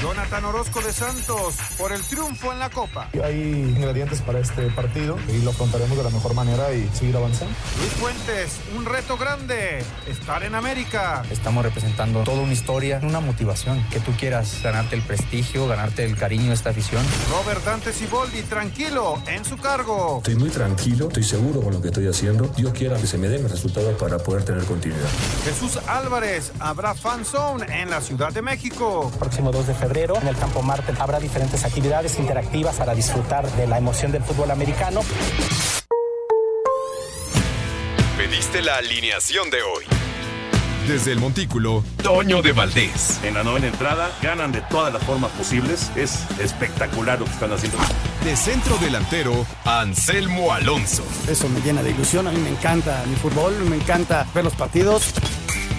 Jonathan Orozco de Santos por el triunfo en la Copa. Hay ingredientes para este partido y lo afrontaremos de la mejor manera y seguir avanzando. Luis Fuentes, un reto grande, estar en América. Estamos representando toda una historia, una motivación, que tú quieras ganarte el prestigio, ganarte el cariño de esta afición. Robert Dante Siboldi, tranquilo, en su cargo. Estoy muy tranquilo, estoy seguro con lo que estoy haciendo. Dios quiera que se me den los resultados para poder tener continuidad. Jesús Álvarez, habrá fan zone en la Ciudad de México. Próximo 2 de febrero en el Campo Marte habrá diferentes actividades interactivas para disfrutar de la emoción del fútbol americano. Pediste la alineación de hoy. Desde el Montículo, Toño de Valdés. En la novena entrada ganan de todas las formas posibles. Es espectacular lo que están haciendo. De centro delantero, Anselmo Alonso. Eso me llena de ilusión. A mí me encanta mi fútbol, me encanta ver los partidos.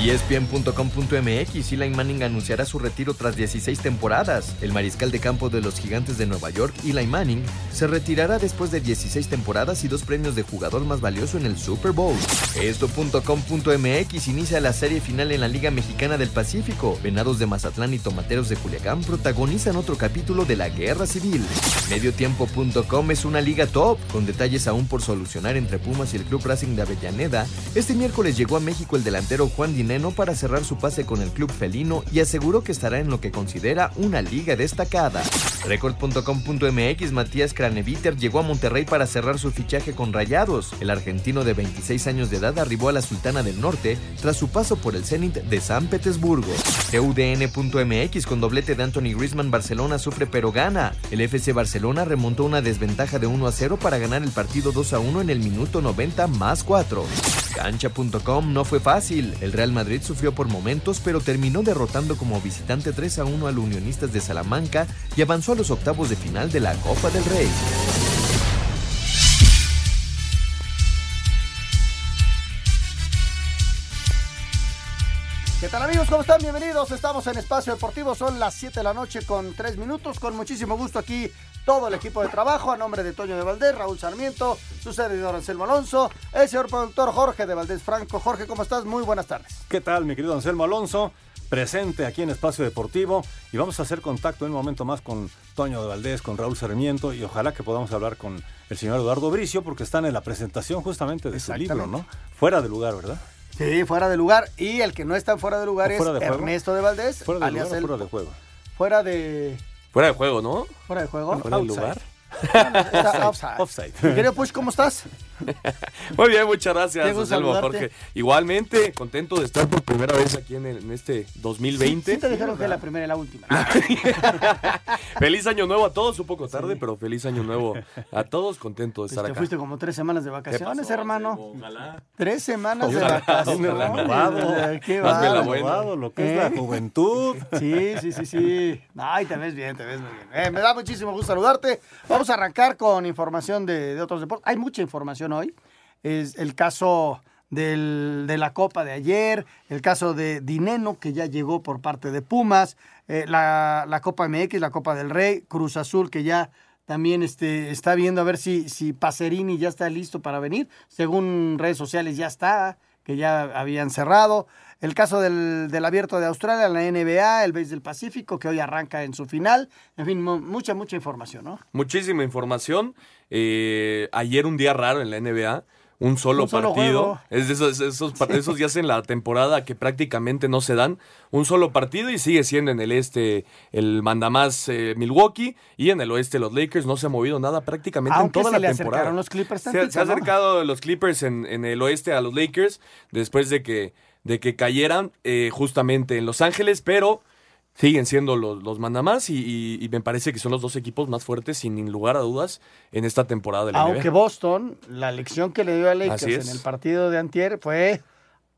ESPN.com.mx Eli Manning anunciará su retiro tras 16 temporadas. El mariscal de campo de los Gigantes de Nueva York, Eli Manning, se retirará después de 16 temporadas y dos premios de jugador más valioso en el Super Bowl. Esto.com.mx inicia la serie final en la Liga Mexicana del Pacífico. Venados de Mazatlán y Tomateros de Culiacán protagonizan otro capítulo de la Guerra Civil. Mediotiempo.com es una liga top, con detalles aún por solucionar entre Pumas y el Club Racing de Avellaneda. Este miércoles llegó a México el delantero Juan Dinero para cerrar su pase con el club felino y aseguró que estará en lo que considera una liga destacada. Record.com.mx Matías Craneviter llegó a Monterrey para cerrar su fichaje con Rayados. El argentino de 26 años de edad arribó a la Sultana del Norte tras su paso por el Zenit de San Petersburgo. TUDN.mx con doblete de Anthony Griezmann Barcelona sufre pero gana. El FC Barcelona remontó una desventaja de 1 a 0 para ganar el partido 2 a 1 en el minuto 90 más 4. Cancha.com no fue fácil. El Real Madrid sufrió por momentos, pero terminó derrotando como visitante 3 a 1 al Unionistas de Salamanca y avanzó a los octavos de final de la Copa del Rey. ¿Qué tal amigos? ¿Cómo están? Bienvenidos. Estamos en Espacio Deportivo. Son las 7 de la noche con 3 minutos. Con muchísimo gusto aquí todo el equipo de trabajo. A nombre de Toño de Valdés, Raúl Sarmiento, su servidor Anselmo Alonso, el señor productor Jorge de Valdés Franco. Jorge, ¿cómo estás? Muy buenas tardes. ¿Qué tal, mi querido Anselmo Alonso? Presente aquí en Espacio Deportivo y vamos a hacer contacto en un momento más con Toño de Valdés, con Raúl Sarmiento y ojalá que podamos hablar con el señor Eduardo Bricio porque están en la presentación justamente de su libro, ¿no? Fuera de lugar, ¿verdad? Sí, fuera de lugar. Y el que no está fuera de lugar es de Ernesto de Valdés. ¿Fuera de alias lugar el- fuera de juego? Fuera de. Fuera de juego, ¿no? Fuera de juego. ¿Fuera de Outside. lugar? Está offside. Offside. Mi querido Push, ¿cómo estás? Muy bien, muchas gracias, saludarte. Jorge. Igualmente, contento de estar por primera vez aquí en, el- en este 2020. Sí te dijeron que la primera y la última. feliz año nuevo a todos, un poco tarde, pero feliz año nuevo a todos, contento de Pues estar te acá. fuiste como tres semanas de vacaciones, hermano. Ojalá. Tres semanas de vacaciones. ojalá. Renovado. Qué Hazme la buena. Renovado, lo que es ¿Eh? la juventud. Sí, sí, sí, sí. Ay, te ves bien, te ves muy bien. Eh, me da muchísimo gusto saludarte. Vamos a arrancar con información de, de otros deportes. Hay mucha información hoy. Es el caso del- de la Copa de ayer, el caso de Dineno, que ya llegó por parte de Pumas, eh, la, la Copa MX, la Copa del Rey, Cruz Azul, que ya también este, está viendo a ver si, si Pacerini ya está listo para venir. Según redes sociales ya está, que ya habían cerrado. El caso del, del abierto de Australia, la NBA, el Base del Pacífico, que hoy arranca en su final. En fin, mu- mucha, mucha información, ¿no? Muchísima información. Eh, ayer un día raro en la NBA un solo, Un solo partido. juego. Es de esos, esos, par- esos días en la temporada que prácticamente no se dan. Un solo partido y sigue siendo en el este el mandamás eh, Milwaukee y en el oeste los Lakers. No se ha movido nada prácticamente Aunque en toda se la le temporada. acercaron los Clippers Se ha- tantito, se ha ¿no? acercado los Clippers en, en el oeste a los Lakers después de que, de que cayeran eh, justamente en Los Ángeles, pero siguen siendo los, los mandamás y, y- y me parece que son los dos equipos más fuertes, sin lugar a dudas, en esta temporada de la Aunque NBA. Boston, la lección que le dio a Lakers en el partido de antier fue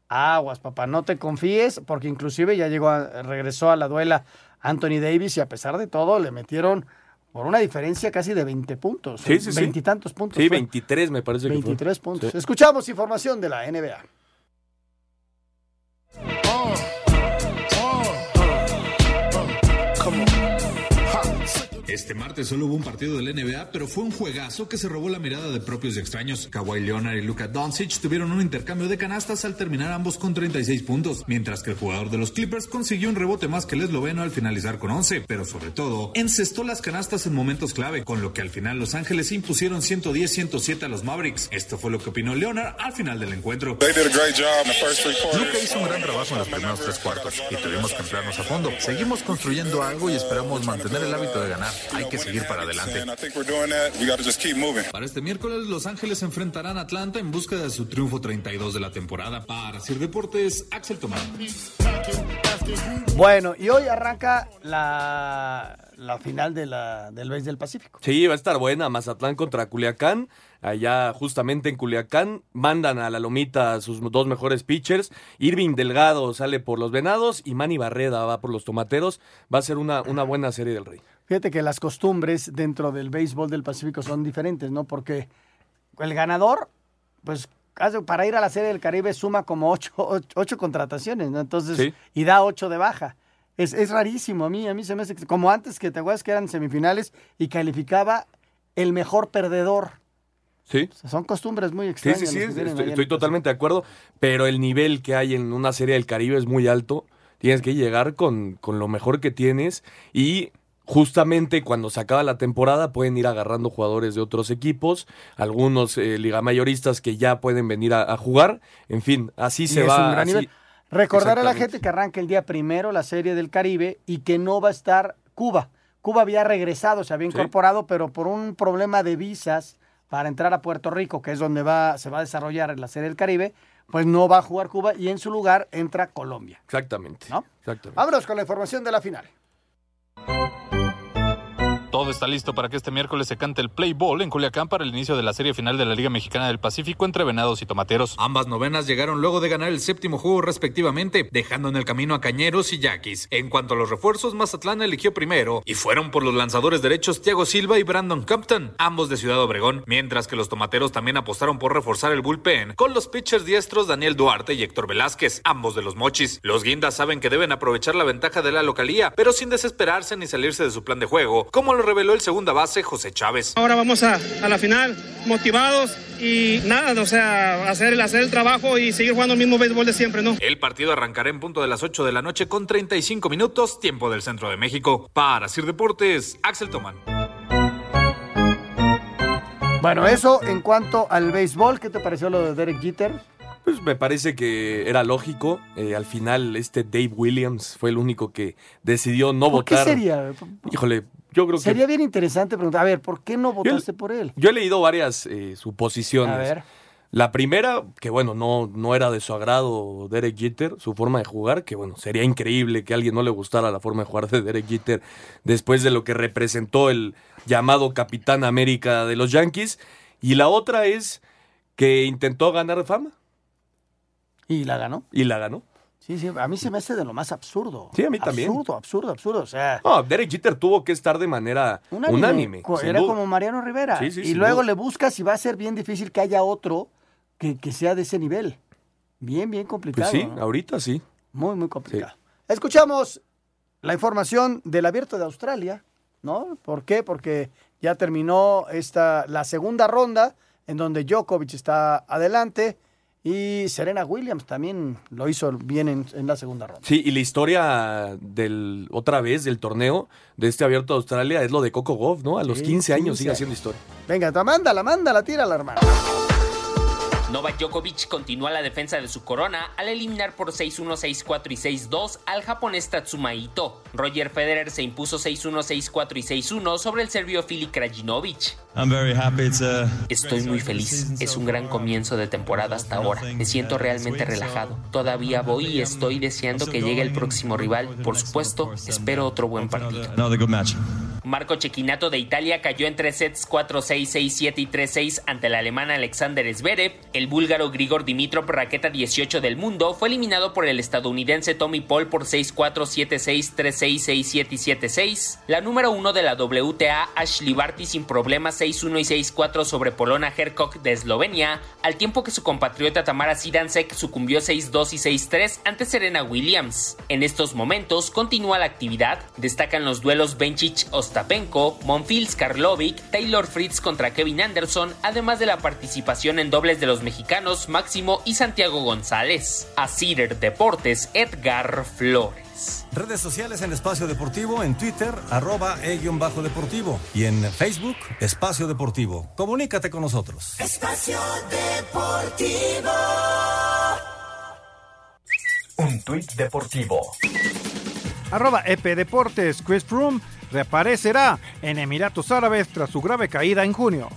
aguas, papá, no te confíes, porque inclusive ya llegó a- regresó a la duela Anthony Davis y a pesar de todo le metieron por una diferencia casi de 20 puntos. Sí, sí, sí. Veintitantos puntos. Sí, fue. 23 me parece que fue. 23 puntos. Sí. Escuchamos información de la NBA. Este martes solo hubo un partido del NBA, pero fue un juegazo que se robó la mirada de propios y extraños. Kawhi Leonard y Luka Doncic tuvieron un intercambio de canastas al terminar ambos con 36 puntos, mientras que el jugador de los Clippers consiguió un rebote más que el esloveno al finalizar con 11, pero sobre todo encestó las canastas en momentos clave, con lo que al final Los Ángeles impusieron 110-107 a los Mavericks. Esto fue lo que opinó Leonard al final del encuentro. Luca hizo un gran trabajo en los primeros tres cuartos y tuvimos que emplearnos a fondo. Seguimos construyendo algo y esperamos mantener el hábito de ganar. Hay que seguir para adelante. Para este miércoles, Los Ángeles enfrentarán a Atlanta en busca de su triunfo 32 de la temporada. Para Sir Deportes, Axel Tomás. Bueno, y hoy arranca la, la final de la, del Béis del Pacífico. Sí, va a estar buena. Mazatlán contra Culiacán. Allá justamente en Culiacán mandan a la lomita a sus dos mejores pitchers. Irving Delgado sale por los Venados y Manny Barreda va por los Tomateros. Va a ser una, una buena serie del Rey. Fíjate que las costumbres dentro del béisbol del Pacífico son diferentes, ¿no? Porque el ganador, pues para ir a la Serie del Caribe suma como ocho, ocho, ocho contrataciones, ¿no? Entonces, Sí. y da ocho de baja. Es, es rarísimo a mí, a mí se me hace, como antes que te acuerdas que eran semifinales y calificaba el mejor perdedor. Sí. O sea, son costumbres muy Sí, extrañas. sí, sí, tienen estoy, estoy totalmente de acuerdo, pero el nivel que hay en una serie del Caribe es muy alto. Tienes que llegar con, con lo mejor que tienes y justamente cuando se acaba la temporada pueden ir agarrando jugadores de otros equipos, algunos eh, ligamayoristas que ya pueden venir a, a jugar. En fin, así Y se va. un gran así- nivel. Recordar a la gente que arranca el día primero la serie del Caribe y que no va a estar Cuba. Cuba había regresado, se había Sí. incorporado, pero por un problema de visas para entrar a Puerto Rico, que es donde va, se va a desarrollar la serie del Caribe, pues no va a jugar Cuba y en su lugar entra Colombia. Exactamente. ¿No? Exactamente. Vámonos con la información de la final. Todo está listo para que este miércoles se cante el play ball en Culiacán para el inicio de la serie final de la Liga Mexicana del Pacífico entre Venados y Tomateros. Ambas novenas llegaron luego de ganar el séptimo juego respectivamente, dejando en el camino a Cañeros y Yaquis. En cuanto a los refuerzos, Mazatlán eligió primero y fueron por los lanzadores derechos Thiago Silva y Brandon Compton, ambos de Ciudad Obregón, mientras que los Tomateros también apostaron por reforzar el bullpen con los pitchers diestros Daniel Duarte y Héctor Velázquez, ambos de los Mochis. Los Guindas saben que deben aprovechar la ventaja de la localía, pero sin desesperarse ni salirse de su plan de juego, como lo reveló el segunda base José Chávez. Ahora vamos a, a la final motivados y nada, o sea, hacer, hacer el trabajo y seguir jugando el mismo béisbol de siempre, ¿no? El partido arrancará en punto de las 8 de la noche con 35 minutos, tiempo del centro de México. Para Sir Deportes, Axel Toman. Bueno, eso en cuanto al béisbol, ¿qué te pareció lo de Derek Jeter? Pues me parece que era lógico. Eh, al final, este Dave Williams fue el único que decidió no ¿Por qué votar. sería? Híjole, yo creo que. Sería bien interesante preguntar, a ver, ¿por qué no votaste por él? Yo he leído varias eh, suposiciones. A ver. La primera, que bueno, no, no era de su agrado Derek Jeter, su forma de jugar, que bueno, sería increíble que a alguien no le gustara la forma de jugar de Derek Jeter después de lo que representó el llamado Capitán América de los Yankees. Y la otra es que intentó ganar fama Y la ganó. y la ganó. Sí, sí, a mí se me hace de lo más absurdo. Sí, a mí también. Absurdo, absurdo, absurdo. O sea, No, Derek Jeter tuvo que estar de manera unánime. unánime. Era duda. como Mariano Rivera. Sí, sí, y luego duda. le buscas y va a ser bien difícil que haya otro que, que sea de ese nivel. Bien, bien complicado. Pues sí, ¿no? ahorita sí. Muy, muy complicado. Escuchamos la información del abierto de Australia, ¿no? ¿Por qué? Porque ya terminó esta, la segunda ronda en donde Djokovic está adelante y Serena Williams también lo hizo bien en, en la segunda ronda. Sí, y la historia del otra vez del torneo de este abierto de Australia es lo de Coco Goff, ¿no? A los Sí, 15 años 15 sigue haciendo historia. Venga, mándala, mándala, tírala, hermano. Novak Djokovic continúa la defensa de su corona al eliminar por 6-1, 6-4 y 6-2 al japonés Tatsuma Ito. Roger Federer se impuso 6-1, 6-4 y 6-1 sobre el serbio Filip Krajinovic. Estoy muy feliz. Es un gran comienzo de temporada hasta ahora. Me siento realmente relajado. Todavía voy y estoy deseando que llegue el próximo rival. Por supuesto, espero otro buen partido. Marco Cecchinato de Italia cayó en tres sets 4-6, 6-7 y 3-6 ante el alemán Alexander Zverev. El búlgaro Grigor Dimitrov, raqueta 18 del mundo, fue eliminado por el estadounidense Tommy Paul por 6-4, 7-6, 3-6, 6-7 y 7-6. La número uno de la WTA, Ashley Barty, sin problemas 6-1 y 6-4 sobre Polona Herkog de Eslovenia, al tiempo que su compatriota Tamara Sidansek sucumbió 6-2 y 6-3 ante Serena Williams. En estos momentos continúa la actividad, destacan los duelos Bencic-Ostapenko, Monfils Karlovic, Taylor Fritz contra Kevin Anderson, además de la participación en dobles de los mexicanos Máximo y Santiago González. A Cider Deportes, Edgar Flores. Redes sociales en Espacio Deportivo, en Twitter, arroba e-bajo deportivo y en Facebook, Espacio Deportivo. Comunícate con nosotros. Espacio Deportivo. Un tuit deportivo. Arroba EP Deportes, Chris Froome reaparecerá en Emiratos Árabes tras su grave caída en junio.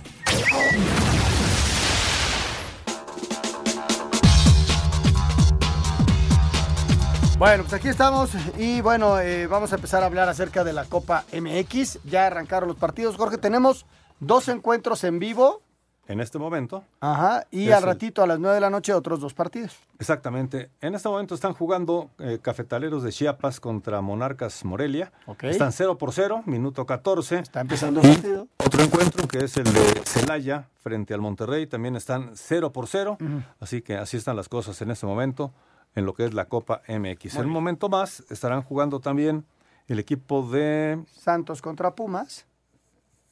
Bueno, pues aquí estamos y bueno, eh, vamos a empezar a hablar acerca de la Copa MX. Ya arrancaron los partidos. Jorge, tenemos dos encuentros en vivo. En este momento. Ajá, y al el- ratito a las 9 de la noche otros dos partidos. Exactamente. En este momento están jugando eh, Cafetaleros de Chiapas contra Monarcas Morelia. Están 0 por 0, minuto 14. Está empezando el partido. Otro encuentro que es el de Celaya frente al Monterrey. También están 0 por 0. Ujú. Así que así están las cosas en este momento en lo que es la Copa MX. Muy en un momento más estarán jugando también el equipo de Santos contra Pumas.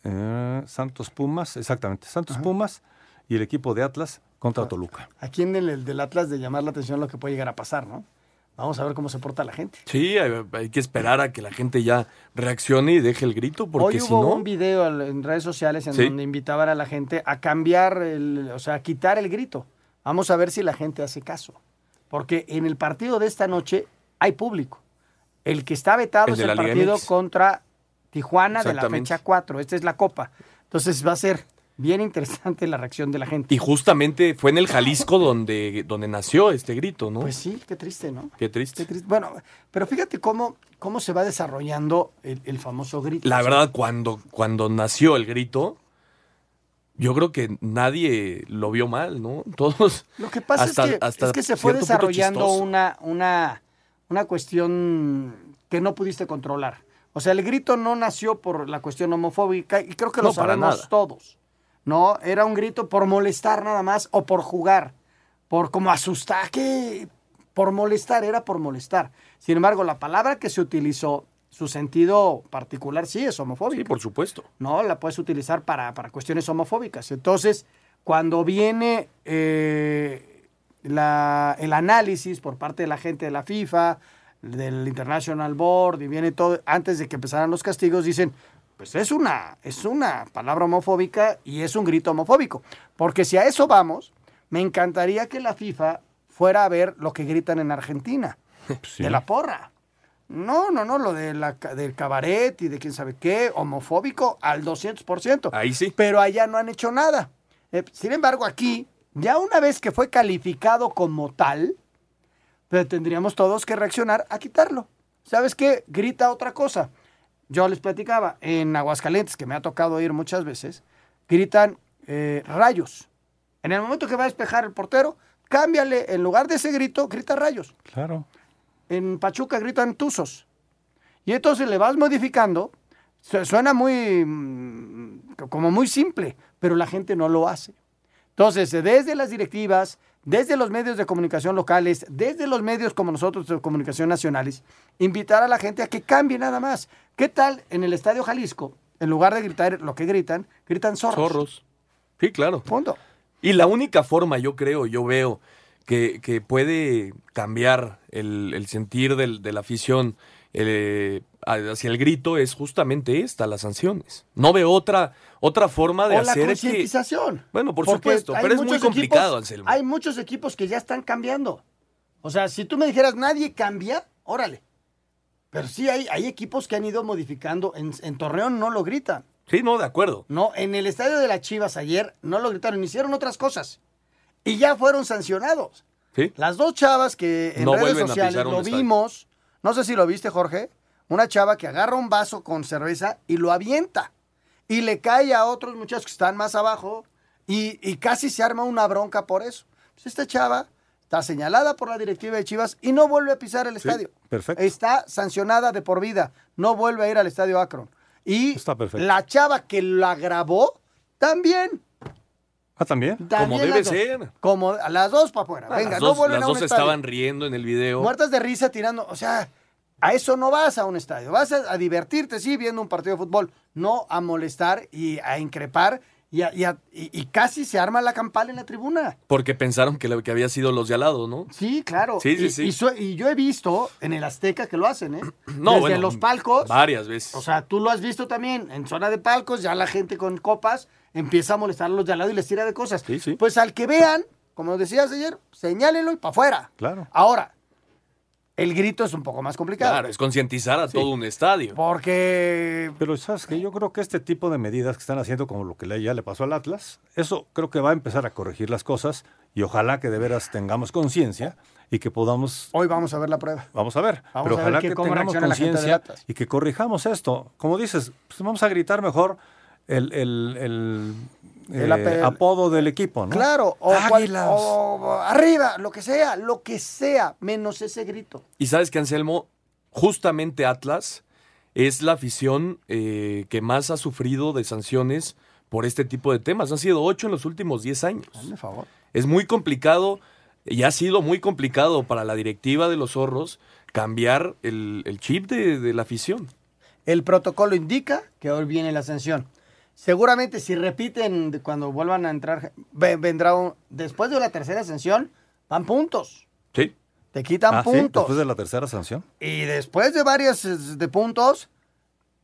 Eh, Santos Pumas, exactamente, Santos Pumas y el equipo de Atlas contra Toluca. Aquí en el, el del Atlas de llamar la atención lo que puede llegar a pasar, ¿no? Vamos a ver cómo se porta la gente. Sí, hay, hay que esperar a que la gente ya reaccione y deje el grito, porque Hoy si hubo no... un video en redes sociales en Sí. donde invitaban a la gente a cambiar, el, o sea, a quitar el grito. Vamos a ver si la gente hace caso. Porque en el partido de esta noche hay público. El que está vetado El es el Liga partido contra Tijuana de la fecha 4. Esta es la Copa. Entonces va a ser bien interesante la reacción de la gente. Y justamente fue en el Jalisco donde, donde nació este grito, ¿no? Pues sí, qué triste, ¿no? Qué triste. Bueno, pero fíjate cómo, cómo se va desarrollando el, el famoso grito. La verdad, cuando, cuando nació el grito, yo creo que nadie lo vio mal, ¿no? Todos. Lo que pasa hasta- es, que, hasta es que se fue desarrollando una, una, una cuestión que no pudiste controlar. O sea, el grito no nació por la cuestión homofóbica y creo que lo No, sabemos todos. No, era un grito por molestar nada más o por jugar, por como asustar, que por molestar, era por molestar. Sin embargo, la palabra que se utilizó, su sentido particular sí es homofóbico. Sí, por supuesto. ¿no? La puedes utilizar para, para cuestiones homofóbicas. Entonces, cuando viene eh, la- el análisis por parte de la gente de la FIFA, del International Board, y viene todo, antes de que empezaran los castigos, dicen, pues es una, es una palabra homofóbica y es un grito homofóbico. Porque si a eso vamos, me encantaría que la FIFA fuera a ver lo que gritan en Argentina, de la porra. No, no, no, lo de la, del cabaret y de quién sabe qué, homofóbico al 200%. Ahí sí. Pero allá no han hecho nada. Eh, sin embargo, aquí, ya una vez que fue calificado como tal, pues tendríamos todos que reaccionar a quitarlo. ¿Sabes qué? Grita otra cosa. Yo les platicaba, en Aguascalientes, que me ha tocado ir muchas veces, gritan eh, rayos. En el momento que va a despejar el portero, cámbiale, en lugar de ese grito, grita rayos Claro. en Pachuca gritan tuzos. Y entonces le vas modificando. Su- Suena muy, mm, como muy simple, pero la gente no lo hace. Entonces, desde las directivas, desde los medios de comunicación locales, desde los medios como nosotros de comunicación nacionales, invitar a la gente a que cambie nada más. ¿Qué tal en el Estadio Jalisco? En lugar de gritar lo que gritan, gritan zorros. Zorros. Sí, claro. Punto. Y la única forma, yo creo, yo veo, que, que puede cambiar el, el sentir del- de la afición eh, hacia el grito es justamente esta, las sanciones. No veo otra, otra forma de o la hacer que... concientización. Bueno, por Porque supuesto, pero es muy complicado, equipos- Anselmo. Hay muchos equipos que ya están cambiando. O sea, si tú me dijeras, nadie cambia, órale. Pero sí hay, hay equipos que han ido modificando. En, en Torreón no lo gritan. Sí, no, de acuerdo. No, en el estadio de las Chivas ayer no lo gritaron, hicieron otras cosas. Y ya fueron sancionados. Sí. Las dos chavas que en No redes sociales lo estadio. vimos, no sé si lo viste, Jorge, una chava que agarra un vaso con cerveza y lo avienta. Y le cae a otros muchachos que están más abajo y, y casi se arma una bronca por eso. Pues esta chava está señalada por la directiva de Chivas y no vuelve a pisar el Sí, estadio. perfecto. Está sancionada de por vida. No vuelve a ir al estadio Akron. Y Está perfecto. la chava que la grabó también. Ah, también. también debe las ser. Como a las dos para afuera. Ah, Venga, las no dos, vuelven las a un dos estadio. estaban riendo en el video. Muertas de risa tirando. O sea, a eso no vas a un estadio. Vas a, a divertirte, sí, viendo un partido de fútbol. No a molestar y a increpar. Y, a- y a- y- y casi se arma la campal en la tribuna. Porque pensaron que, lo- que había sido los de al lado, ¿no? Sí, claro. Sí, sí, y, sí. Y, su- y yo he visto en el Azteca que lo hacen, ¿eh? No, Desde bueno, los palcos. Varias veces. O sea, tú lo has visto también en zona de palcos, ya la gente con copas empieza a molestar a los de al lado y les tira de cosas. Pues al que vean, como decías ayer, señálenlo y para afuera. Claro. Ahora, el grito es un poco más complicado. Claro, es concientizar a todo un estadio. Porque. Pero sabes que yo creo que este tipo de medidas que están haciendo, como lo que ya le pasó al Atlas, eso creo que va a empezar a corregir las cosas y ojalá que de veras tengamos conciencia y que podamos. Hoy vamos a ver la prueba. Vamos a ver. Vamos pero a ver ojalá que que cómo tengamos conciencia y que corrijamos esto. Como dices, pues vamos a gritar mejor el, el, el, El eh, ape- apodo del equipo, ¿no? Claro, o, cual- Águilas. o arriba, lo que sea, lo que sea, menos ese grito. Y sabes que Anselmo, justamente Atlas es la afición eh, que más ha sufrido de sanciones por este tipo de temas. Han sido ocho en los últimos diez años. Hazme favor. Es muy complicado y ha sido muy complicado para la directiva de los zorros cambiar el, el chip de, de la afición. El protocolo indica que hoy viene la sanción. Seguramente si repiten cuando vuelvan a entrar, ve- vendrá un- después de la tercera sanción, van puntos. Sí. Te quitan Ah, ¿sí? puntos. Después de la tercera sanción. Y después de varias eh, de puntos,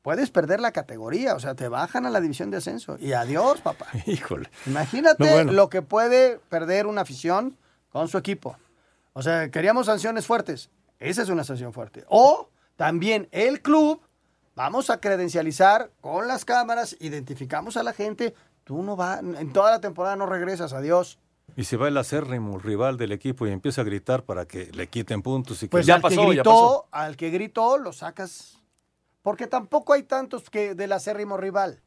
puedes perder la categoría. O sea, te bajan a la división de ascenso. Y adiós, papá. Híjole. Imagínate No, bueno. lo que puede perder una afición con su equipo. O sea, queríamos sanciones fuertes. Esa es una sanción fuerte. O también el club, vamos a credencializar con las cámaras, identificamos a la gente. Tú no vas, en toda la temporada no regresas, adiós. Y se va el acérrimo rival del equipo y empieza a gritar para que le quiten puntos y que Pues al que gritó, al que gritó, lo sacas. Porque tampoco hay tantos que del acérrimo rival.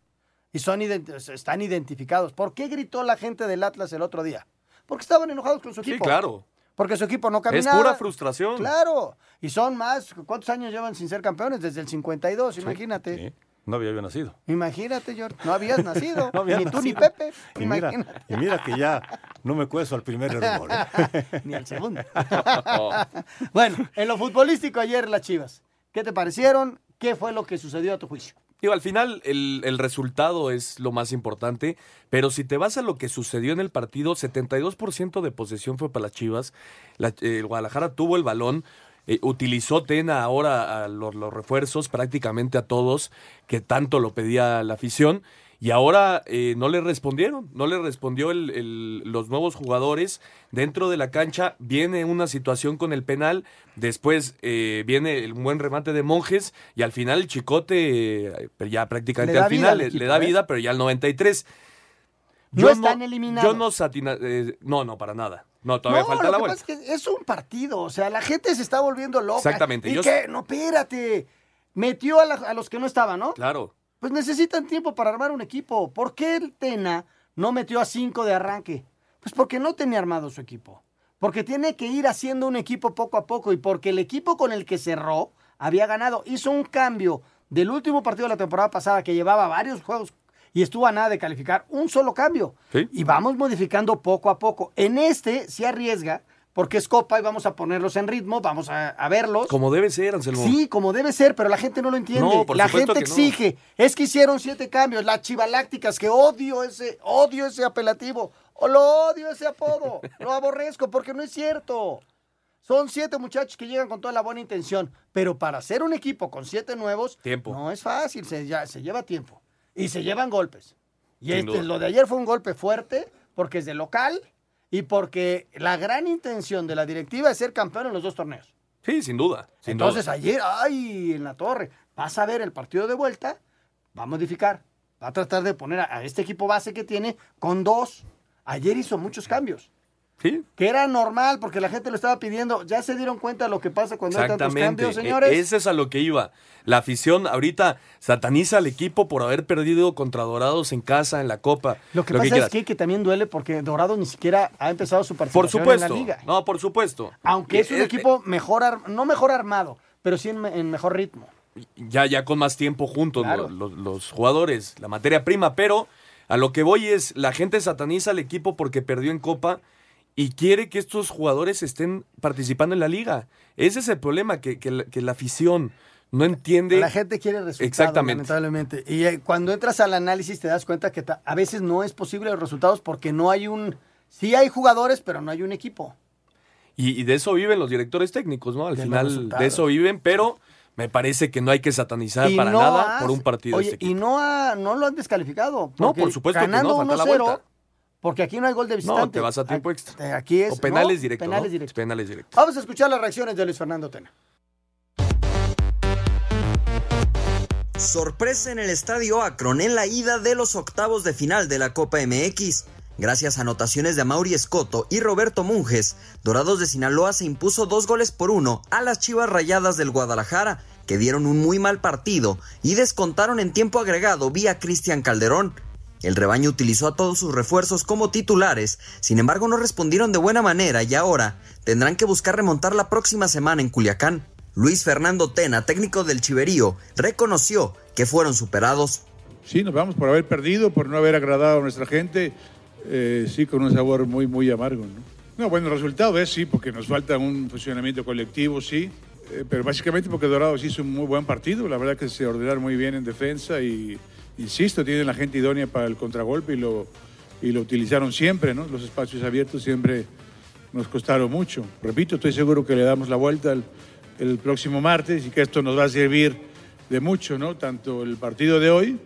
Y son ident- están identificados. ¿Por qué gritó la gente del Atlas el otro día? Porque estaban enojados con su Sí, equipo. claro. Porque su equipo no Es caminaba. pura frustración. Claro. Y son más. ¿Cuántos años llevan sin ser campeones? Desde el 52, imagínate. Sí, no había yo nacido. Imagínate, George. No habías nacido. No había ni tú ni. Pepe. Y mira, Imagínate. y mira que ya no me cueso al primer error. ¿eh? ni al segundo. bueno, en lo futbolístico ayer las Chivas. ¿Qué te parecieron? ¿Qué fue lo que sucedió a tu juicio? Digo, al final el, el resultado es lo más importante, pero si te vas a lo que sucedió en el partido, 72% de posesión fue para las Chivas. La- eh, el Guadalajara tuvo el balón, eh, utilizó Tena ahora a los, los refuerzos, prácticamente a todos, que tanto lo pedía la afición. Y ahora eh, no le respondieron, no le respondió el- el- los nuevos jugadores. Dentro de la cancha viene una situación con el penal, después eh, viene el buen remate de Monjes y al final el Chicote, eh, ya prácticamente al final al le, equipo, le da ¿eh? vida, pero ya al 93. No están eliminados. Yo no satina- eh, no, no, para nada. No, todavía no, falta lo la que vuelta. pasa es que es un partido, o sea, la gente se está volviendo loca. Exactamente, ¿Y yo-? No, espérate. Metió a, la- a los que no estaban, ¿no? Claro. Pues necesitan tiempo para armar un equipo. ¿Por qué el Tena no metió a cinco de arranque? Pues porque no tenía armado su equipo. Porque tiene que ir haciendo un equipo poco a poco y porque el equipo con el que cerró había ganado. Hizo un cambio del último partido de la temporada pasada que llevaba varios juegos y estuvo a nada de calificar. Un solo cambio. Sí. Y vamos modificando poco a poco. En este se arriesga porque es copa y vamos a ponerlos en ritmo, vamos a, a verlos. Como debe ser, Anselmo. Sí, como debe ser, pero la gente no lo entiende. No, por la gente que no. exige. Es que hicieron siete cambios. Las chivalácticas, que odio ese, odio ese apelativo. O lo odio ese apodo. lo aborrezco porque no es cierto. Son siete muchachos que llegan con toda la buena intención, pero para hacer un equipo con siete nuevos, Tiempo. no es fácil, se, ya- se lleva tiempo. Y se llevan golpes. Y este, lo de ayer fue un golpe fuerte porque es de local y porque la gran intención de la directiva es ser campeón en los dos torneos. Sí, sin duda. Sin Entonces duda. ayer, ay, en la torre, vas a ver el partido de vuelta, va a modificar, va a tratar de poner a, a este equipo base que tiene con dos. Ayer hizo muchos cambios. Sí. Que era normal porque la gente lo estaba pidiendo. Ya se dieron cuenta de lo que pasa cuando hay tantos cambios, E- señores. Ese es a lo que iba. La afición ahorita sataniza al equipo por haber perdido contra Dorados en casa, en la Copa. Lo que pasa es que, que también duele porque Dorado ni siquiera ha empezado su Por participación supuesto. en la liga. No, por supuesto. Aunque es un Eh, equipo mejor, ar- no mejor armado, pero sí en, me- en mejor ritmo. ya, ya con más tiempo juntos Claro. los, los- los jugadores, la materia prima, pero a lo que voy es, la gente sataniza al equipo porque perdió en Copa y quiere que estos jugadores estén participando en la liga. Ese es el problema, que, que la, que la afición no entiende. La gente quiere resultados, Exactamente. lamentablemente. Y eh, cuando entras al análisis te das cuenta que a veces no es posible los resultados porque no hay un... Sí hay jugadores, pero no hay un equipo. Y, y de eso viven los directores técnicos, ¿no? Al De final de eso viven, pero me parece que no hay que satanizar Y para no nada has- por un partido. Oye, de este equipo. y no, ha- no lo han descalificado. No, por supuesto que no, falta la 1-0, vuelta. Porque aquí no hay gol de visitante. No, te vas a tiempo extra. Aquí es... o penales no, directos. Penales ¿no? directos. Penales directos. Vamos a escuchar las reacciones de Luis Fernando Tena. Sorpresa en el estadio Akron en la ida de los octavos de final de la Copa MX. Gracias a anotaciones de Mauri Escoto y Roberto Munges, Dorados de Sinaloa se impuso dos goles por uno a las Chivas Rayadas del Guadalajara, que dieron un muy mal partido y descontaron en tiempo agregado vía Cristian Calderón. El rebaño utilizó a todos sus refuerzos como titulares, sin embargo no respondieron de buena manera y ahora tendrán que buscar remontar la próxima semana en Culiacán. Luis Fernando Tena, técnico del Chiverío, reconoció que fueron superados. Sí, nos vamos por haber perdido, por no haber agradado a nuestra gente, eh, sí, con un sabor muy, muy amargo. ¿no? no, bueno, resultado es sí, porque nos falta un funcionamiento colectivo, sí, eh, pero básicamente porque Dorados hizo un muy buen partido, la verdad que se ordenaron muy bien en defensa y, insisto, tienen la gente idónea para el contragolpe y lo, y lo utilizaron siempre, ¿no? Los espacios abiertos siempre nos costaron mucho. Repito, estoy seguro que le damos la vuelta el, el próximo martes y que esto nos va a servir de mucho, ¿no? Tanto el partido de hoy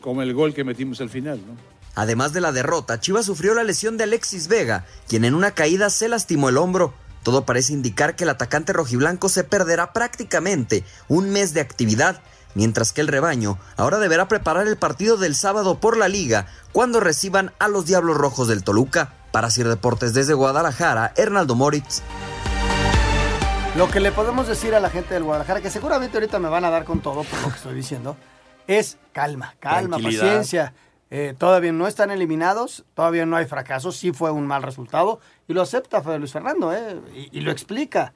como el gol que metimos al final, ¿no? Además de la derrota, Chivas sufrió la lesión de Alexis Vega, quien en una caída se lastimó el hombro. Todo parece indicar que el atacante rojiblanco se perderá prácticamente un mes de actividad, mientras que el rebaño ahora deberá preparar el partido del sábado por la liga cuando reciban a los Diablos Rojos del Toluca. Para Sir Deportes desde Guadalajara, Hernaldo Moritz. Lo que le podemos decir a la gente del Guadalajara, que seguramente ahorita me van a dar con todo por lo que estoy diciendo, es calma, calma, paciencia. Eh, todavía no están eliminados, todavía no hay fracasos, sí fue un mal resultado y lo acepta Fede Luis Fernando eh, y, y lo explica.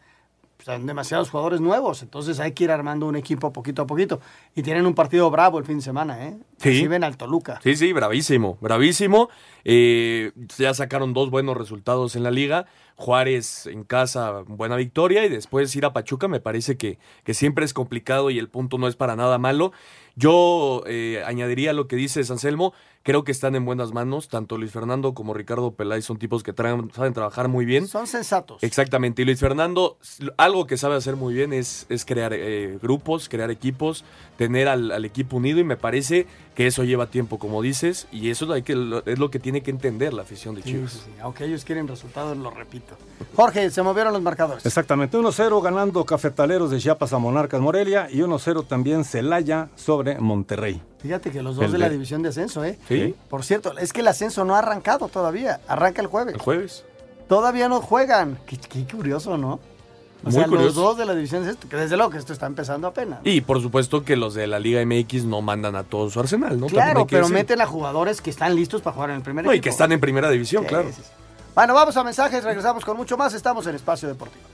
Son demasiados jugadores nuevos, entonces hay que ir armando un equipo poquito a poquito. Y tienen un partido bravo el fin de semana, ¿eh? Sí. Reciben al Toluca. Sí, sí, bravísimo, bravísimo. Eh, ya sacaron dos buenos resultados en la liga. Juárez en casa, buena victoria. Y después ir a Pachuca me parece que, que siempre es complicado y el punto no es para nada malo. Yo eh, añadiría lo que dice Anselmo. Creo que están en buenas manos. Tanto Luis Fernando como Ricardo Peláez son tipos que traen- saben trabajar muy bien. Son sensatos. Exactamente. Y Luis Fernando, algo que sabe hacer muy bien es, es crear eh, grupos, crear equipos, tener al, al equipo unido. Y me parece que eso lleva tiempo, como dices. Y eso hay que, lo- es lo que tiene que entender la afición de Sí, Chivas. sí, sí. Aunque ellos quieren resultados, lo repito. Jorge, se movieron los marcadores. Exactamente, 1-0 ganando Cafetaleros de Chiapas a Monarcas Morelia y 1-0 también Celaya sobre Monterrey. Fíjate que los dos El de la de- división de ascenso, ¿eh? Sí. Por cierto, es que el ascenso no ha arrancado todavía. Arranca el jueves. El jueves. Todavía no juegan. Qué, qué curioso, ¿no? O Muy sea, los curioso. dos de la división de ascenso, que desde luego que esto está empezando apenas. Y por supuesto que los de la Liga MX no mandan a todo su arsenal, ¿no? Claro, pero decir. meten a jugadores que están listos para jugar en el primer No, y equipo. que están en primera división, Sí, claro. sí, sí. Bueno, vamos a mensajes, regresamos con mucho más. Estamos en Espacio Deportivo.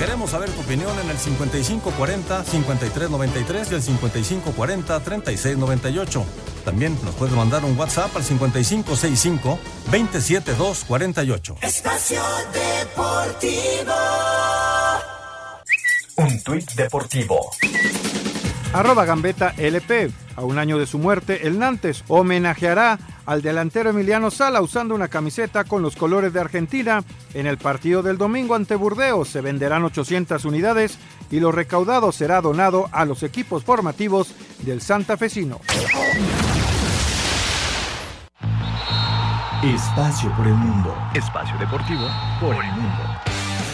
Queremos saber tu opinión en el 5540-5393 y el 5540-3698. También nos puedes mandar un WhatsApp al 5565-27248. Espacio Deportivo. Un tuit deportivo. Arroba Gambeta LP. A un año de su muerte, el Nantes homenajeará al delantero Emiliano Sala usando una camiseta con los colores de Argentina. En el partido del domingo ante Burdeos se venderán 800 unidades y lo recaudado será donado a los equipos formativos del Santa Fecino. Espacio por el mundo. Espacio deportivo por el mundo.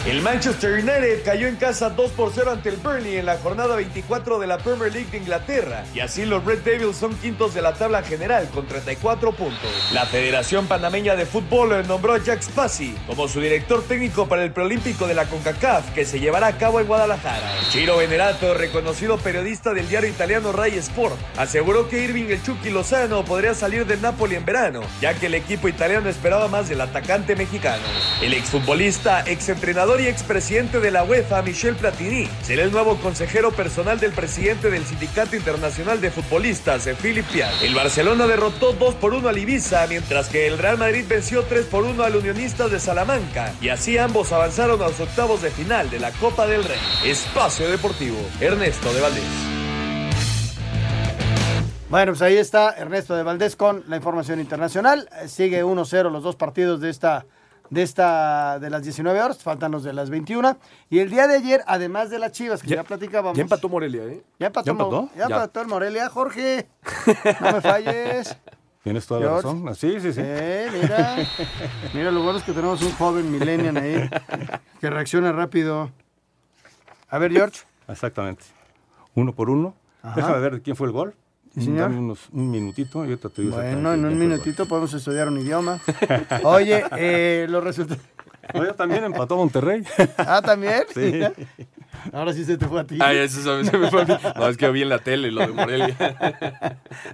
El Manchester United cayó en casa 2 por 0 ante el Burnley en la jornada 24 de la Premier League de Inglaterra y así los Red Devils son quintos de la tabla general con 34 puntos. La Federación Panameña de Fútbol nombró a Jack Spassi como su director técnico para el preolímpico de la CONCACAF que se llevará a cabo en Guadalajara. Chiro Venerato, reconocido periodista del diario italiano Rai Sport, aseguró que Irving el Chucky Lozano podría salir del Napoli en verano, ya que el equipo italiano esperaba más del atacante mexicano. El exfutbolista, exentrenador y expresidente de la UEFA, Michel Platini, será el nuevo consejero personal del presidente del Sindicato Internacional de Futbolistas, Philip Piat. El Barcelona derrotó 2 por 1 al Ibiza, mientras que el Real Madrid venció 3 por 1 al Unionistas de Salamanca, y así ambos avanzaron a los octavos de final de la Copa del Rey. Espacio Deportivo, Ernesto de Valdés. Bueno, pues ahí está Ernesto de Valdés con la información internacional. Sigue 1-0 los dos partidos de esta, de esta, de las 19 horas, faltan los de las 21. Y el día de ayer, además de las Chivas, que ya, platicábamos. Ya empató Morelia, ¿eh? Ya empató, ¿Ya empató? ya Ya. empató el Morelia, Jorge. No me falles. Tienes toda la George. razón. Sí, sí, sí. Eh, mira. Mira, lo bueno es que tenemos un joven millennial ahí que reacciona rápido. A ver, George. Exactamente. Uno por uno. Ajá. Déjame ver quién fue el gol. Sí, señor. Dame unos- un minutito y ahorita te digo Bueno, en un minutito podemos estudiar un idioma. Oye, eh, los resultados. Oye, también empató Monterrey. Ah, ¿también? Sí. Ahora sí se te fue a ti. Ay, eso se- se me fue a mí. No, es que vi en la tele lo de Morelia.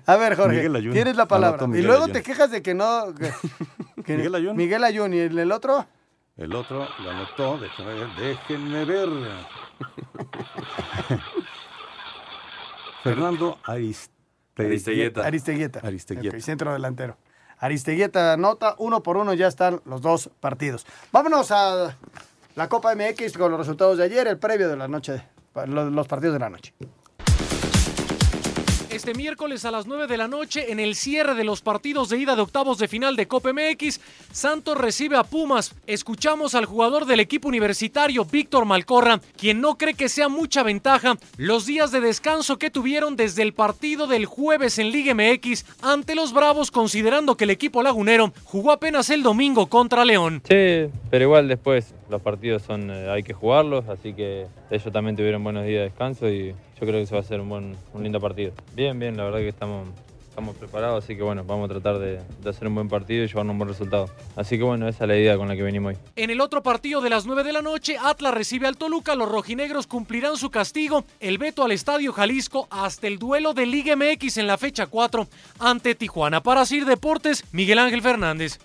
A ver, Jorge, Miguel Ayun. tienes la palabra. Y luego Ayun. te quejas de que no... que- que- Miguel Ayun. Miguel Ayun. ¿Y el, el otro? El otro lo anotó. Déjenme ver. Déjenme ver. Fernando Ariste- Aristeguieta. Aristeguieta. Aristeguieta. Ok, centro delantero. Aristeguieta anota, uno por uno ya están los dos partidos. Vámonos a la Copa MX con los resultados de ayer, el previo de la noche, los partidos de la noche. Este miércoles a las 9 de la noche, en el cierre de los partidos de ida de octavos de final de Copa MX, Santos recibe a Pumas. Escuchamos al jugador del equipo universitario, Víctor Malcorra, quien no cree que sea mucha ventaja los días de descanso que tuvieron desde el partido del jueves en Liga MX ante los Bravos, considerando que el equipo lagunero jugó apenas el domingo contra León. Sí, pero igual después los partidos son eh, hay que jugarlos, así que ellos también tuvieron buenos días de descanso y yo creo que se va a ser un buen, un lindo partido. Bien, bien, la verdad que estamos, estamos preparados, así que bueno, vamos a tratar de, de hacer un buen partido y llevarnos un buen resultado. Así que bueno, esa es la idea con la que venimos hoy. En el otro partido de las 9 de la noche, Atlas recibe al Toluca. Los rojinegros cumplirán su castigo, el veto al Estadio Jalisco hasta el duelo de Liga MX en la fecha 4 ante Tijuana. Para Sir Deportes, Miguel Ángel Fernández.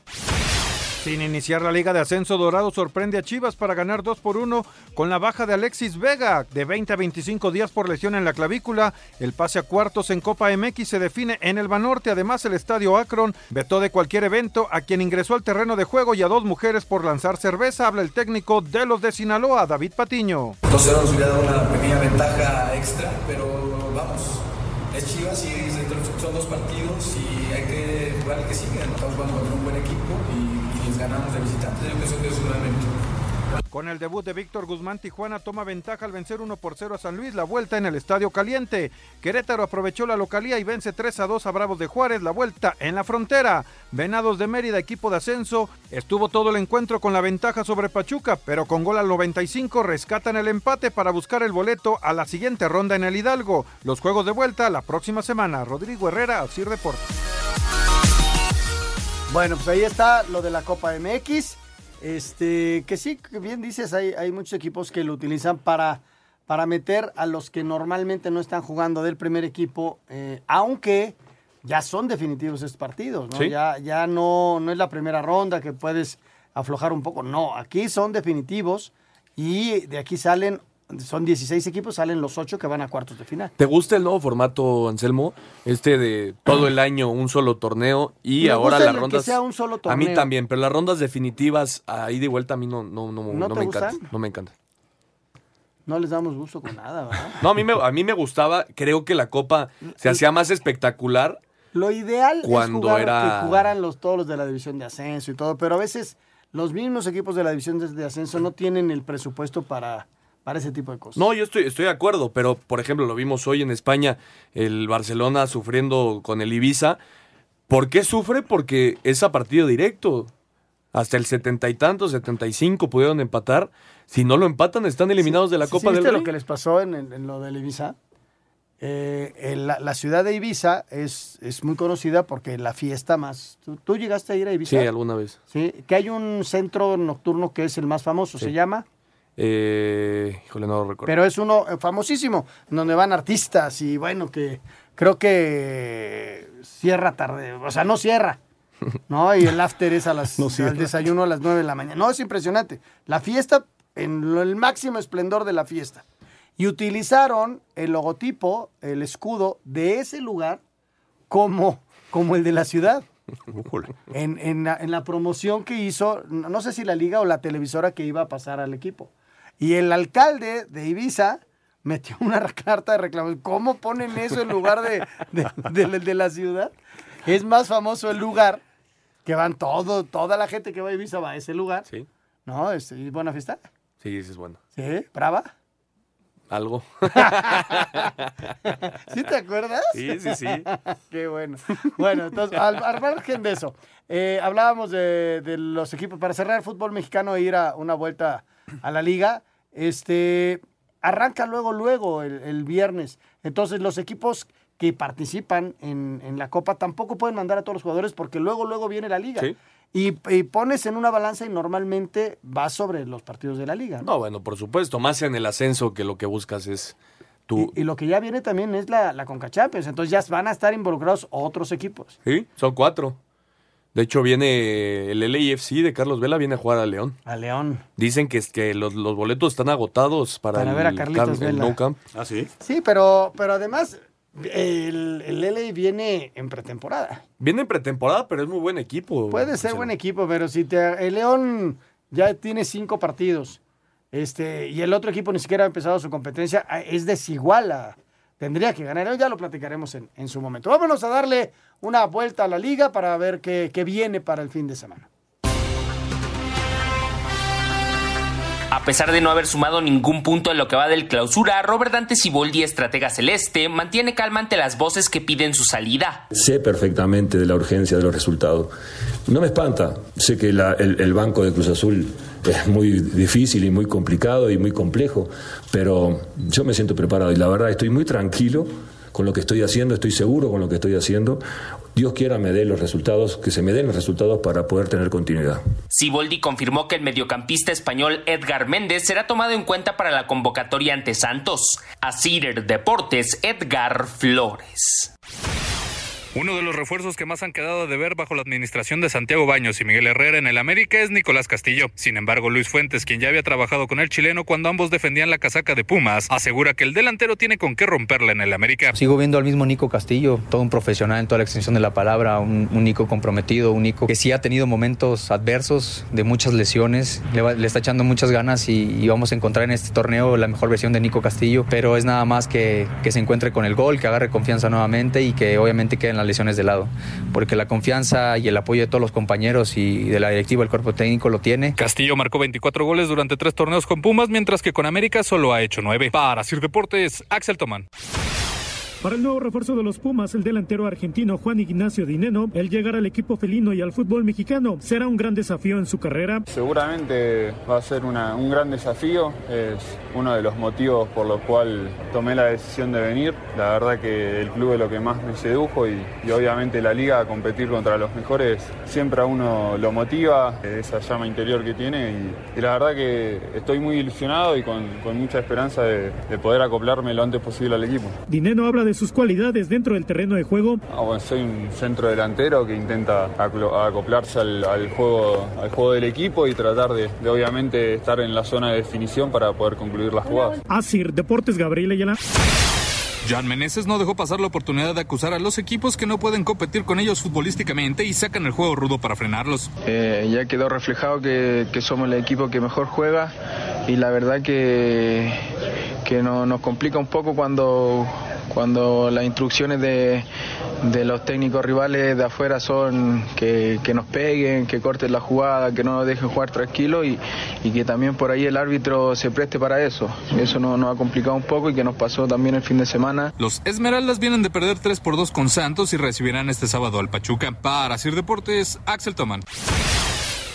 Sin iniciar la Liga de Ascenso, Dorado sorprende a Chivas para ganar 2 por 1 con la baja de Alexis Vega de 20 a 25 días por lesión en la clavícula. El pase a cuartos en Copa MX se define en el Banorte. Además, el estadio Akron vetó de cualquier evento a quien ingresó al terreno de juego y a dos mujeres por lanzar cerveza. Habla el técnico de los de Sinaloa, David Patiño. 2-0 nos hubiera dado una pequeña ventaja extra, pero Con el debut de Víctor Guzmán, Tijuana toma ventaja al vencer 1 por 0 a San Luis, la vuelta en el Estadio Caliente. Querétaro aprovechó la localía y vence 3 a 2 a Bravos de Juárez, la vuelta en la frontera. Venados de Mérida, equipo de ascenso, estuvo todo el encuentro con la ventaja sobre Pachuca, pero con gol al 95 rescatan el empate para buscar el boleto a la siguiente ronda en el Hidalgo. Los juegos de vuelta la próxima semana. Rodrigo Herrera, Sir Deportes. Bueno, pues ahí está lo de la Copa MX. Este, que sí, bien dices, hay, hay muchos equipos que lo utilizan para, para meter a los que normalmente no están jugando del primer equipo, eh, aunque ya son definitivos estos partidos, ¿no? Sí. Ya, ya no, no es la primera ronda que puedes aflojar un poco, no, aquí son definitivos y de aquí salen, son 16 equipos, salen los 8 que van a cuartos de final. ¿Te gusta el nuevo formato, Anselmo? Este de todo el año un solo torneo y Me ahora las el que rondas. sea un solo A mí torneo. también, pero las rondas definitivas ahí de vuelta a mí no, no, no, ¿No me gustan? encanta. No me encanta. No les damos gusto con nada, ¿verdad? No, a mí me, a mí me gustaba, creo que la Copa se hacía más espectacular. Lo ideal Cuando es jugar- era- que jugaran los, todos los de la división de ascenso y todo, pero a veces los mismos equipos de la división de, de ascenso no tienen el presupuesto para, para ese tipo de cosas. No, yo estoy, estoy de acuerdo, pero por ejemplo, lo vimos hoy en España, el Barcelona sufriendo con el Ibiza. ¿Por qué sufre? Porque es a partido directo. Hasta el setenta y tanto, setenta y cinco pudieron empatar. Si no lo empatan, están eliminados de la ¿Sí Copa del viste Rey. lo que les pasó en, en- en lo del Ibiza? Eh, en la, la ciudad de Ibiza es, es muy conocida porque la fiesta más... ¿Tú, tú llegaste a ir a Ibiza? Sí, alguna vez. Sí, que hay un centro nocturno que es el más famoso, se Sí. llama... Eh, híjole, no lo recuerdo. Pero es uno eh, famosísimo, donde van artistas y bueno, que creo que cierra tarde, o sea, no cierra, ¿no? Y el after es a las, No cierra. el desayuno a las 9 de la mañana. No, es impresionante. La fiesta, en lo- el máximo esplendor de la fiesta. Y utilizaron el logotipo, el escudo de ese lugar como, como el de la ciudad. En, en la, en la promoción que hizo, no sé si la liga o la televisora que iba a pasar al equipo. Y el alcalde de Ibiza metió una carta de reclamación. ¿Cómo ponen eso en lugar de, de, de- de la ciudad? Es más famoso el lugar que van todo, toda la gente que va a Ibiza va a ese lugar. Sí. ¿No? Es, ¿y buena fiesta. Sí, es bueno. Sí, brava. Algo. ¿Sí te acuerdas? Sí, sí, sí. Qué bueno. Bueno, entonces, al, al margen de eso, eh, hablábamos de, de los equipos. Para cerrar el fútbol mexicano e ir a una vuelta a la liga, este arranca luego, luego, el, el viernes. Entonces, los equipos que participan en, en la Copa tampoco pueden mandar a todos los jugadores porque luego, luego viene la liga. Sí. Y, y pones en una balanza y normalmente vas sobre los partidos de la liga. ¿no? No, bueno, por supuesto, más en el ascenso que lo que buscas es tu... Y lo que ya viene también es la, la Conca Champions. Entonces ya van a estar involucrados otros equipos. Sí, son cuatro. De hecho, viene el LAFC de Carlos Vela, viene a jugar a León. A León. Dicen que, es que los, los boletos están agotados para, Para el, ver a Carlitos Car- el Vela. No Camp. Ah, sí. Sí, pero, pero además el, el LA viene en pretemporada. Viene en pretemporada, pero es muy buen equipo. Puede ser O sea, buen equipo, pero si te, el León ya tiene cinco partidos este, y el otro equipo ni siquiera ha empezado su competencia, ah, es desigual. a- tendría que ganar. Ya lo platicaremos en, en su momento. Vámonos a darle una vuelta a la liga para ver qué, qué viene para el fin de semana. A pesar de no haber sumado ningún punto en lo que va del clausura, Robert Dante Siboldi, estratega celeste, mantiene calma ante las voces que piden su salida. Sé perfectamente de la urgencia de los resultados. No me espanta. Sé que el banco de Cruz Azul es muy difícil y muy complicado y muy complejo, pero yo me siento preparado y la verdad estoy muy tranquilo con lo que estoy haciendo, estoy seguro con lo que estoy haciendo. Dios quiera me dé los resultados, que se me den los resultados para poder tener continuidad. Siboldi confirmó que el mediocampista español Edgar Méndez será tomado en cuenta para la convocatoria ante Santos. A Cider Deportes, Edgar Flores. Uno de los refuerzos que más han quedado de ver bajo la administración de Santiago Baños y Miguel Herrera en el América es Nicolás Castillo. Sin embargo, Luis Fuentes, quien ya había trabajado con el chileno cuando ambos defendían la casaca de Pumas, asegura que el delantero tiene con qué romperla en el América. Sigo viendo al mismo Nico Castillo, todo un profesional en toda la extensión de la palabra, un, Nico comprometido, un Nico que sí ha tenido momentos adversos de muchas lesiones, le, está echando muchas ganas y, y vamos a encontrar en este torneo la mejor versión de Nico Castillo, pero es nada más que, que se encuentre con el gol, que agarre confianza nuevamente y que obviamente queden las lesiones de lado, porque la confianza y el apoyo de todos los compañeros y de la directiva, el cuerpo técnico lo tiene. Castillo marcó 24 goles durante tres torneos con Pumas, mientras que con América solo ha hecho nueve. Para Sir Deportes, Axel Tomán. Para el nuevo refuerzo de los Pumas, el delantero argentino Juan Ignacio Dineno, el llegar al equipo felino y al fútbol mexicano será un gran desafío en su carrera. Seguramente va a ser una- un gran desafío, es uno de los motivos por los cuales tomé la decisión de venir. La verdad que el club es lo que más me sedujo y, y obviamente la liga a competir contra los mejores siempre a uno lo motiva, esa llama interior que tiene y, y la verdad que estoy muy ilusionado y con, con mucha esperanza de, de poder acoplarme lo antes posible al equipo. Dineno habla de sus cualidades dentro del terreno de juego. Ah, bueno, soy un centro delantero que intenta acoplarse al, al juego, al juego del equipo y tratar de, de obviamente estar en la zona de definición para poder concluir las jugadas. Asir Deportes Gabriel Ayala. Jan Meneses no dejó pasar la oportunidad de acusar a los equipos que no pueden competir con ellos futbolísticamente y sacan el juego rudo para frenarlos. Eh, ya quedó reflejado que, que somos el equipo que mejor juega y la verdad que, que no- nos complica un poco cuando, cuando las instrucciones de, de los técnicos rivales de afuera son que, que nos peguen, que corten la jugada, que no nos dejen jugar tranquilo y, y que también por ahí el árbitro se preste para eso. Eso no- nos ha complicado un poco y que nos pasó también el fin de semana. Los Esmeraldas vienen de perder 3 por 2 con Santos y recibirán este sábado al Pachuca. Para Sir Deportes, Axel Toman.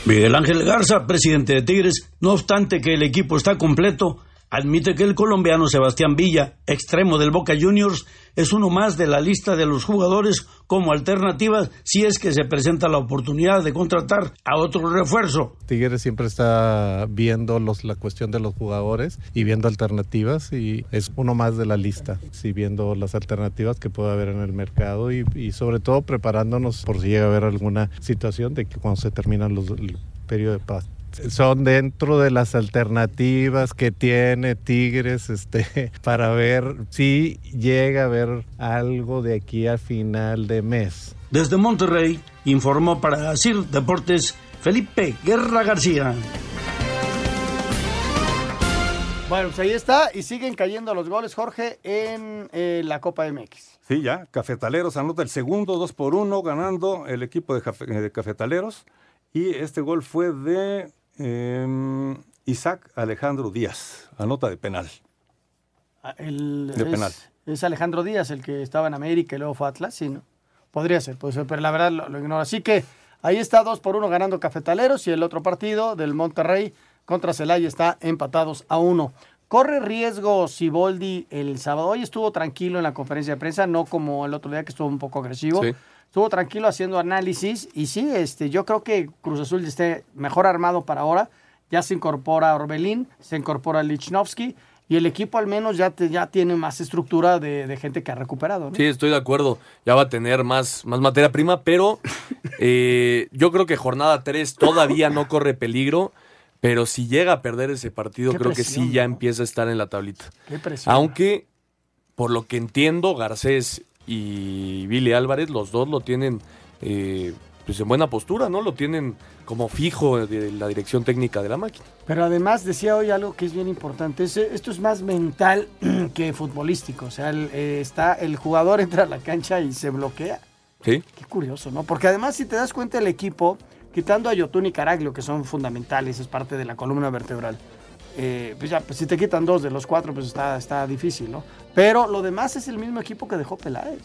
Miguel Ángel Garza, presidente de Tigres, no obstante que el equipo está completo, admite que el colombiano Sebastián Villa, extremo del Boca Juniors, es uno más de la lista de los jugadores como alternativa si es que se presenta la oportunidad de contratar a otro refuerzo. Tigres siempre está viendo los, la cuestión de los jugadores y viendo alternativas y es uno más de la lista, sí, viendo las alternativas que puede haber en el mercado y, y sobre todo preparándonos por si llega a haber alguna situación de que cuando se terminan los, el periodo de paz. Son dentro de las alternativas que tiene Tigres este, para ver si llega a haber algo de aquí a final de mes. Desde Monterrey, informó para Sir Deportes Felipe Guerra García. Bueno, pues ahí está y siguen cayendo los goles, Jorge, en eh, la Copa MX. Sí, ya. Cafetaleros anota el segundo, 2 por 1, ganando el equipo de, Jafe- de Cafetaleros. Y este gol fue de eh, Isaac Alejandro Díaz, anota de penal. Ah, el- De es, penal. es Alejandro Díaz el que estaba en América y luego fue a Atlas, sí, ¿no? Podría ser, puede ser, pero la verdad lo, lo ignoro. Así que ahí está 2 por 1 ganando Cafetaleros y el otro partido del Monterrey contra Celaya está empatados a 1. Corre riesgo Siboldi el sábado. Hoy estuvo tranquilo en la conferencia de prensa, no como el otro día que estuvo un poco agresivo. Sí. Estuvo tranquilo haciendo análisis y sí, este, yo creo que Cruz Azul esté mejor armado para ahora. Ya se incorpora Orbelín, se incorpora Lichnowsky y el equipo al menos ya, te- ya tiene más estructura de, de gente que ha recuperado. ¿no? Sí, estoy de acuerdo. Ya va a tener más, más materia prima, pero eh, yo creo que jornada 3 todavía no corre peligro. Pero si llega a perder ese partido, Qué creo presión, que sí ya empieza a estar en la tablita. Qué presión. Aunque, por lo que entiendo, Garcés y Billy Álvarez, los dos lo tienen eh, pues en buena postura, ¿no? Lo tienen como fijo de la dirección técnica de la máquina. Pero además decía hoy algo que es bien importante. es- esto es más mental que futbolístico. O sea, el, eh, está, el jugador entra a la cancha y se bloquea. ¿Sí? Qué curioso, ¿no? Porque además, si te das cuenta, el equipo, quitando a Yotun y Caraglio, que son fundamentales, es parte de la columna vertebral, eh, pues ya, pues si te quitan dos de los cuatro, pues está, está difícil, ¿no? Pero lo demás es el mismo equipo que dejó Peláez.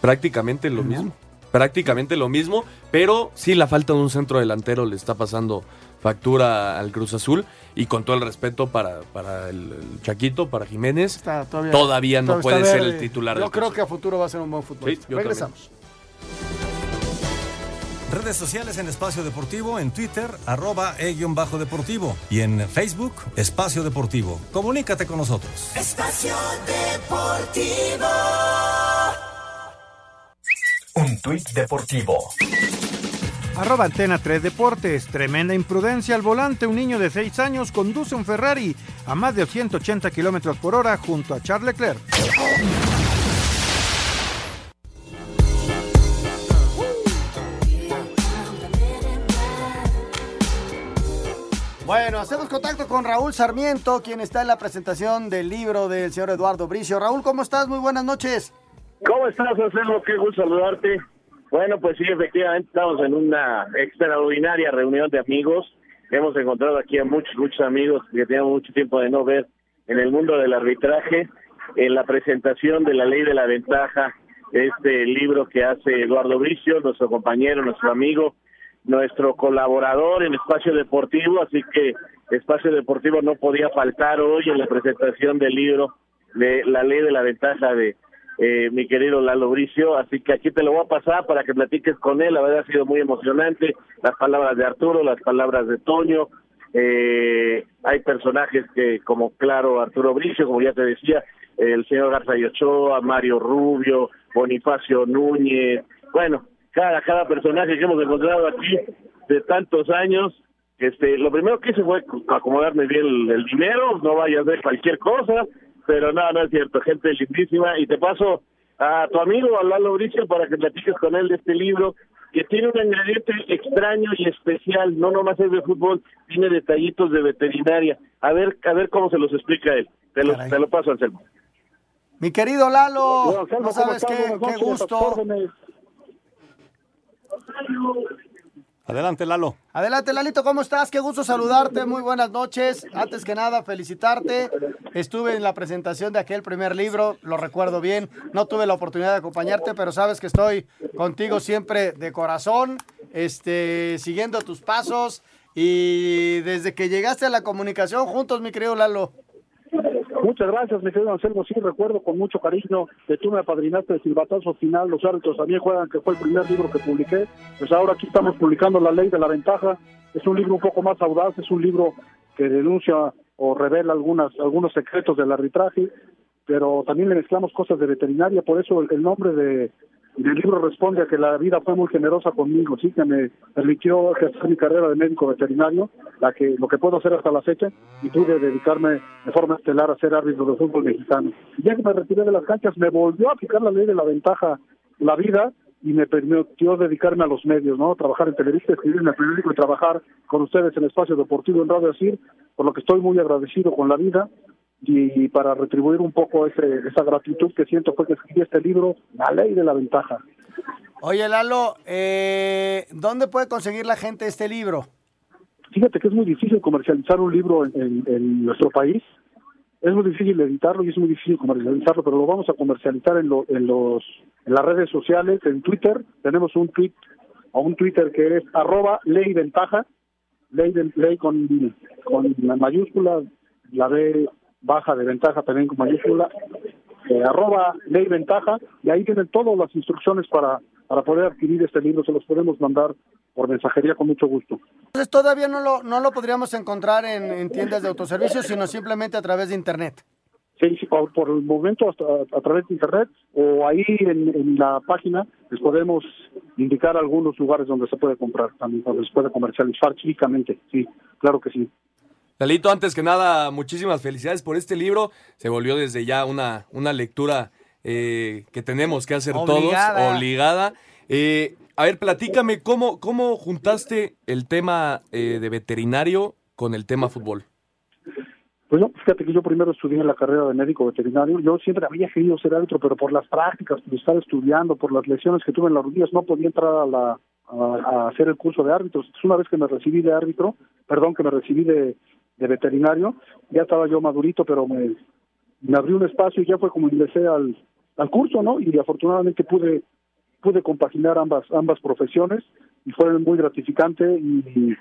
Prácticamente lo mismo. Prácticamente lo mismo, pero sí la falta de un centro delantero le está pasando factura al Cruz Azul y con todo el respeto para, para el, el Chaquito, para Jiménez, todavía, no todavía puede ser el titular. Yo del creo Cruz que a futuro va a ser un buen futbolista. Sí, Regresamos. Redes sociales en Espacio Deportivo, en Twitter, arroba e-bajo deportivo y en Facebook, Espacio Deportivo. Comunícate con nosotros. Espacio Deportivo. Un tuit deportivo. Arroba Antena 3 Deportes. Tremenda imprudencia al volante. Un niño de 6 años conduce un Ferrari a más de 180 kilómetros por hora junto a Charles Leclerc. Bueno, hacemos contacto con Raúl Sarmiento, quien está en la presentación del libro del señor Eduardo Bricio. Raúl, ¿cómo estás? Muy buenas noches. ¿Cómo estás, Anselmo? Qué gusto saludarte. Bueno, pues sí, efectivamente estamos en una extraordinaria reunión de amigos. Hemos encontrado aquí a muchos, muchos amigos que teníamos mucho tiempo de no ver en el mundo del arbitraje, en la presentación de la ley de la ventaja, este libro que hace Eduardo Bricio, nuestro compañero, nuestro amigo, nuestro colaborador en Espacio Deportivo, así que Espacio Deportivo no podía faltar hoy en la presentación del libro de la ley de la ventaja de eh, mi querido Lalo Bricio, así que aquí te lo voy a pasar para que platiques con él, la verdad ha sido muy emocionante, las palabras de Arturo, las palabras de Toño, eh, hay personajes que como claro Arturo Bricio, como ya te decía, el señor Garza Ochoa, Mario Rubio, Bonifacio Núñez, bueno, cada, cada personaje que hemos encontrado aquí de tantos años, este, lo primero que hice fue acomodarme bien el, el dinero, no vayas a ver cualquier cosa, pero no, no es cierto, gente lindísima, y te paso a tu amigo, a Lalo Bricio, para que platiques con él de este libro, que tiene un ingrediente extraño y especial, no nomás es de fútbol, tiene detallitos de veterinaria. A ver, a ver cómo se los explica él. Te lo, te lo paso, Anselmo. Mi querido Lalo, No, Anselmo, no ¿cómo sabes qué, qué gusto. Adelante, Lalo. Adelante, Lalito, ¿cómo estás? Qué gusto saludarte, muy buenas noches. Antes que nada, felicitarte. Estuve en la presentación de aquel primer libro, lo recuerdo bien. No tuve la oportunidad de acompañarte, pero sabes que estoy contigo siempre de corazón, este, siguiendo tus pasos. Y desde que llegaste a la comunicación juntos, mi querido Lalo. Muchas gracias, mi querido Anselmo. Sí, recuerdo con mucho cariño que tú me apadrinaste el silbatazo final. Los árbitros también juegan, que fue el primer libro que publiqué. Pues ahora aquí estamos publicando La Ley de la Ventaja. Es un libro un poco más audaz, es un libro que denuncia o revela algunas, algunos secretos del arbitraje, pero también le mezclamos cosas de veterinaria. Por eso el, el nombre de, del libro responde a que la vida fue muy generosa conmigo, sí, que me permitió ejercer mi carrera de médico veterinario, la que lo que puedo hacer hasta la fecha, y pude dedicarme de forma estelar a ser árbitro de fútbol mexicano. Y ya que me retiré de las canchas, me volvió a aplicar la ley de la ventaja la vida y me permitió dedicarme a los medios, ¿no? Trabajar en Televisa, escribir en el periódico y trabajar con ustedes en Espacio Deportivo en Radio Asir, por lo que estoy muy agradecido con la vida y para retribuir un poco ese, esa gratitud que siento fue que escribí este libro, La Ley de la Ventaja. Oye, Lalo, eh, ¿dónde puede conseguir la gente este libro? Fíjate que es muy difícil comercializar un libro en, en- en nuestro país. Es muy difícil editarlo y es muy difícil comercializarlo, pero lo vamos a comercializar en, lo- en los en las redes sociales, en Twitter. Tenemos un tweet o un Twitter que es arroba ley ventaja, ley, de- ley con, con mayúscula, la B baja de ventaja también con mayúscula, eh, arroba ley ventaja, y ahí vienen todas las instrucciones para, para poder adquirir este libro. Se los podemos mandar por mensajería con mucho gusto. Entonces todavía no lo, no lo podríamos encontrar en, en tiendas de autoservicio, sino simplemente a través de internet. Sí, sí, por, por el momento hasta a través de internet o ahí en, en la página les podemos indicar algunos lugares donde se puede comprar también, donde se puede comercializar físicamente. Sí, claro que sí. Lalito, antes que nada, muchísimas felicidades por este libro. Se volvió desde ya una, una lectura eh, que tenemos que hacer Obligada. todos, obligada. Eh, a ver, platícame, ¿cómo, cómo juntaste el tema eh, de veterinario con el tema fútbol? Pues no, fíjate que yo primero estudié en la carrera de médico veterinario. Yo siempre había querido ser árbitro, pero por las prácticas, por estar estudiando, por las lesiones que tuve en las rodillas, no podía entrar a, la, a, a hacer el curso de árbitros. Entonces, una vez que me recibí de árbitro, perdón, que me recibí de, de veterinario, ya estaba yo madurito, pero me, me abrió un espacio y ya fue como ingresé al, al curso, ¿no? Y afortunadamente pude pude compaginar ambas ambas profesiones y fue muy gratificante y,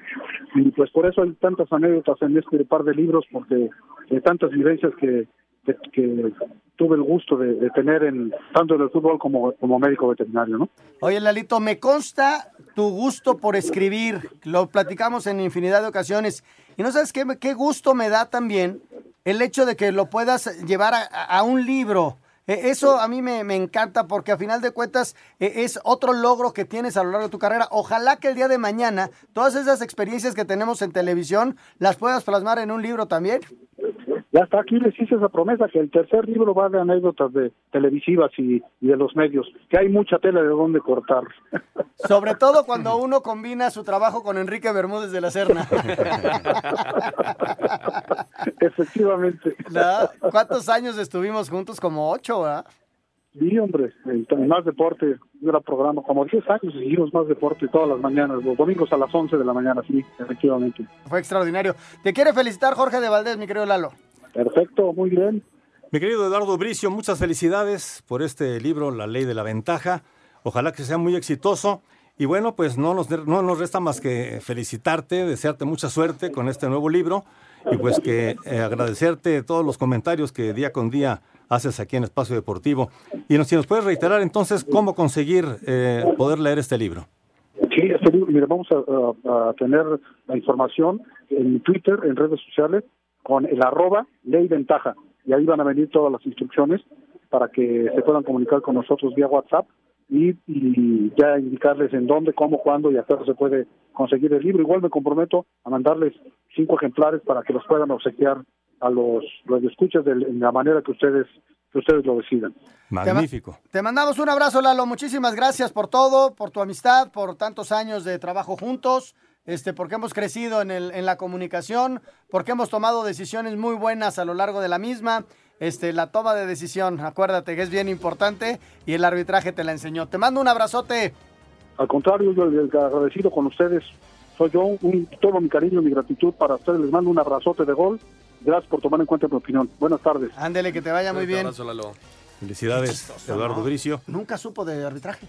y, pues por eso hay tantas anécdotas en este par de libros porque de tantas vivencias que, que, que tuve el gusto de, de tener en tanto en el fútbol como como médico veterinario, ¿no? Oye, Lalito, me consta tu gusto por escribir. Lo platicamos en infinidad de ocasiones. Y no sabes qué, qué gusto me da también el hecho de que lo puedas llevar a, a un libro. Eh, Eso a mí me, me encanta porque a final de cuentas eh, es otro logro que tienes a lo largo de tu carrera. Ojalá que el día de mañana todas esas experiencias que tenemos en televisión las puedas plasmar en un libro también. Ya está aquí, les hice esa promesa que el tercer libro va de anécdotas de televisivas y, y de los medios, que hay mucha tela de dónde cortar. Sobre todo cuando uno combina su trabajo con Enrique Bermúdez de la Serna. Efectivamente. ¿No? ¿Cuántos años estuvimos juntos? Como ocho, ¿verdad? Sí, hombre, en más deporte, era programa, como 10 años seguimos más deporte todas las mañanas, los domingos a las 11 de la mañana, sí, efectivamente. Fue extraordinario. Te quiere felicitar Jorge de Valdés, mi querido Lalo. Perfecto, muy bien. Mi querido Eduardo Bricio, muchas felicidades por este libro, La Ley de la Ventaja. Ojalá que sea muy exitoso. Y bueno, pues no nos, no nos resta más que felicitarte, desearte mucha suerte con este nuevo libro y pues que eh, agradecerte todos los comentarios que día con día haces aquí en Espacio Deportivo. Y nos, si nos puedes reiterar entonces cómo conseguir eh, poder leer este libro. Sí, este libro, mire, vamos a, a- a tener la información en Twitter, en redes sociales, con el arroba ley ventaja. Y ahí van a venir todas las instrucciones para que se puedan comunicar con nosotros vía WhatsApp y, y ya indicarles en dónde, cómo, cuándo y hasta se puede conseguir el libro. Igual me comprometo a mandarles cinco ejemplares para que los puedan obsequiar a los radioescuchas de la manera que ustedes que ustedes lo decidan. Magnífico. Te mandamos un abrazo, Lalo. Muchísimas gracias por todo, por tu amistad, por tantos años de trabajo juntos, este, porque hemos crecido en, el, en la comunicación, porque hemos tomado decisiones muy buenas a lo largo de la misma. Este, la toma de decisión, acuérdate que es bien importante y el arbitraje te la enseñó. Te mando un abrazote. Al contrario, yo el agradecido con ustedes. Soy yo, un, todo mi cariño y mi gratitud para ustedes. Les mando un abrazote de gol. Gracias por tomar en cuenta mi opinión. Buenas tardes. Ándele, que te vaya muy bien. Abrazo, Lalo. Felicidades, Eduardo Bricio. Nunca supo de arbitraje.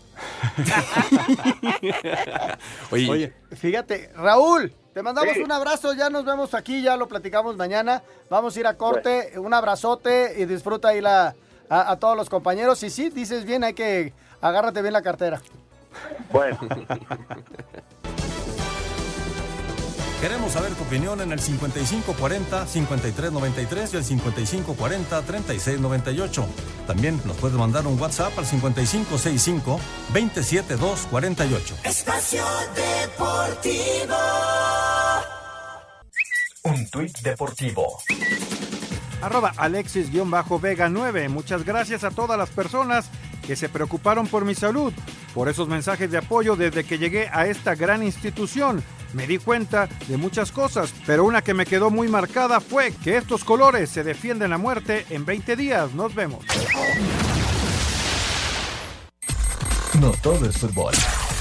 Oye, Oye, Fíjate, Raúl, te mandamos Sí. un abrazo, ya nos vemos aquí, ya lo platicamos mañana. Vamos a ir a corte, un abrazote y disfruta ahí la, a, a todos los compañeros. Y sí, dices bien, hay que agárrate bien la cartera. Bueno, queremos saber tu opinión en el 5540-5393 y el 5540-3698. También nos puedes mandar un WhatsApp al 5565-27248. Espacio Deportivo. Un tuit deportivo. Arroba Alexis-Vega 9. Muchas gracias a todas las personas que se preocuparon por mi salud, por esos mensajes de apoyo desde que llegué a esta gran institución. Me di cuenta de muchas cosas, pero una que me quedó muy marcada fue que estos colores se defienden a muerte en 20 días. Nos vemos. No todo es fútbol.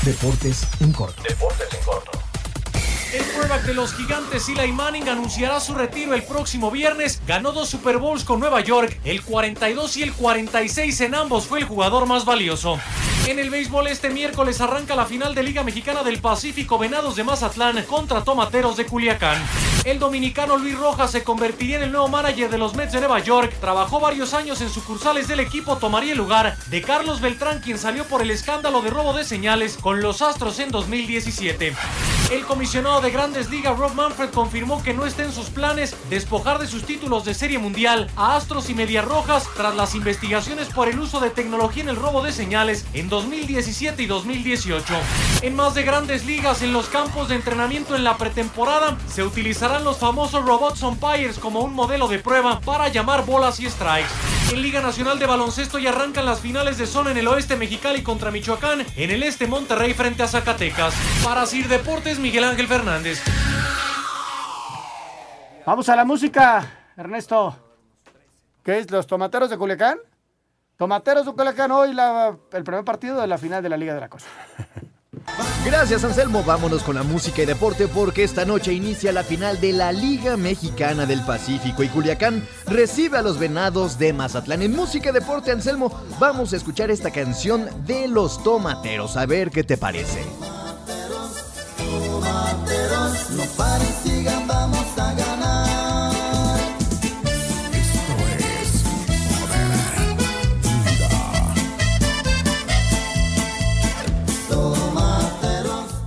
Deportes en corto. Deportes en corto. El quarterback de los gigantes, Eli Manning, anunciará su retiro el próximo viernes. Ganó dos Super Bowls con Nueva York, el 42 y el 46 en ambos fue el jugador más valioso. En el béisbol este miércoles arranca la final de Liga Mexicana del Pacífico Venados de Mazatlán contra Tomateros de Culiacán. El dominicano Luis Rojas se convertiría en el nuevo manager de los Mets de Nueva York. Trabajó varios años en sucursales del equipo, tomaría el lugar de Carlos Beltrán, quien salió por el escándalo de robo de señales con los Astros en 2017. El comisionado de Grandes Ligas, Rob Manfred, confirmó que no está en sus planes despojar de sus títulos de Serie Mundial a Astros y Medias Rojas tras las investigaciones por el uso de tecnología en el robo de señales en 2017 y 2018. En más de Grandes Ligas, en los campos de entrenamiento en la pretemporada, se utilizarán los famosos robots umpires como un modelo de prueba para llamar bolas y strikes. En Liga Nacional de Baloncesto ya arrancan las finales de zona en el oeste Mexicali contra Michoacán, en el este Monterrey frente a Zacatecas. Para Sir Deportes, Miguel Ángel Fernández. Vamos a la música, Ernesto. ¿Qué es? ¿Los tomateros de Culiacán? Tomateros de Culiacán hoy la- el primer partido de la final de la Liga de la Cosa. Gracias Anselmo, vámonos con la música y deporte porque esta noche inicia la final de la Liga Mexicana del Pacífico y Culiacán recibe a los Venados de Mazatlán. En música y deporte Anselmo, vamos a escuchar esta canción de los Tomateros, a ver qué te parece. Tomateros, no paren, sigan, vamos a ganar. Esto es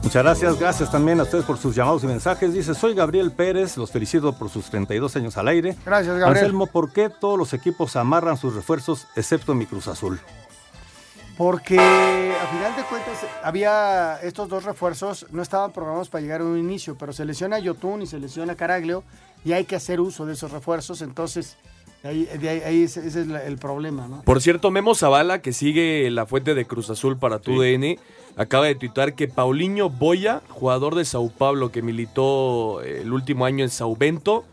Muchas gracias, gracias también a ustedes por sus llamados y mensajes. Dice, soy Gabriel Pérez, los felicito por sus 32 años al aire. Gracias, Gabriel. Anselmo, ¿por qué todos los equipos amarran sus refuerzos excepto mi Cruz Azul? Porque a final de cuentas había estos dos refuerzos, no estaban programados para llegar a un inicio, pero se lesiona Yotun y se lesiona Caraglio y hay que hacer uso de esos refuerzos, entonces ahí, de ahí, ahí ese, ese es la- el problema, ¿no? Por cierto, Memo Zavala, que sigue la fuente de Cruz Azul para tu DN, acaba de tuitar que Paulinho Boya, jugador de Sao Paulo que militó el último año en Sao Bento,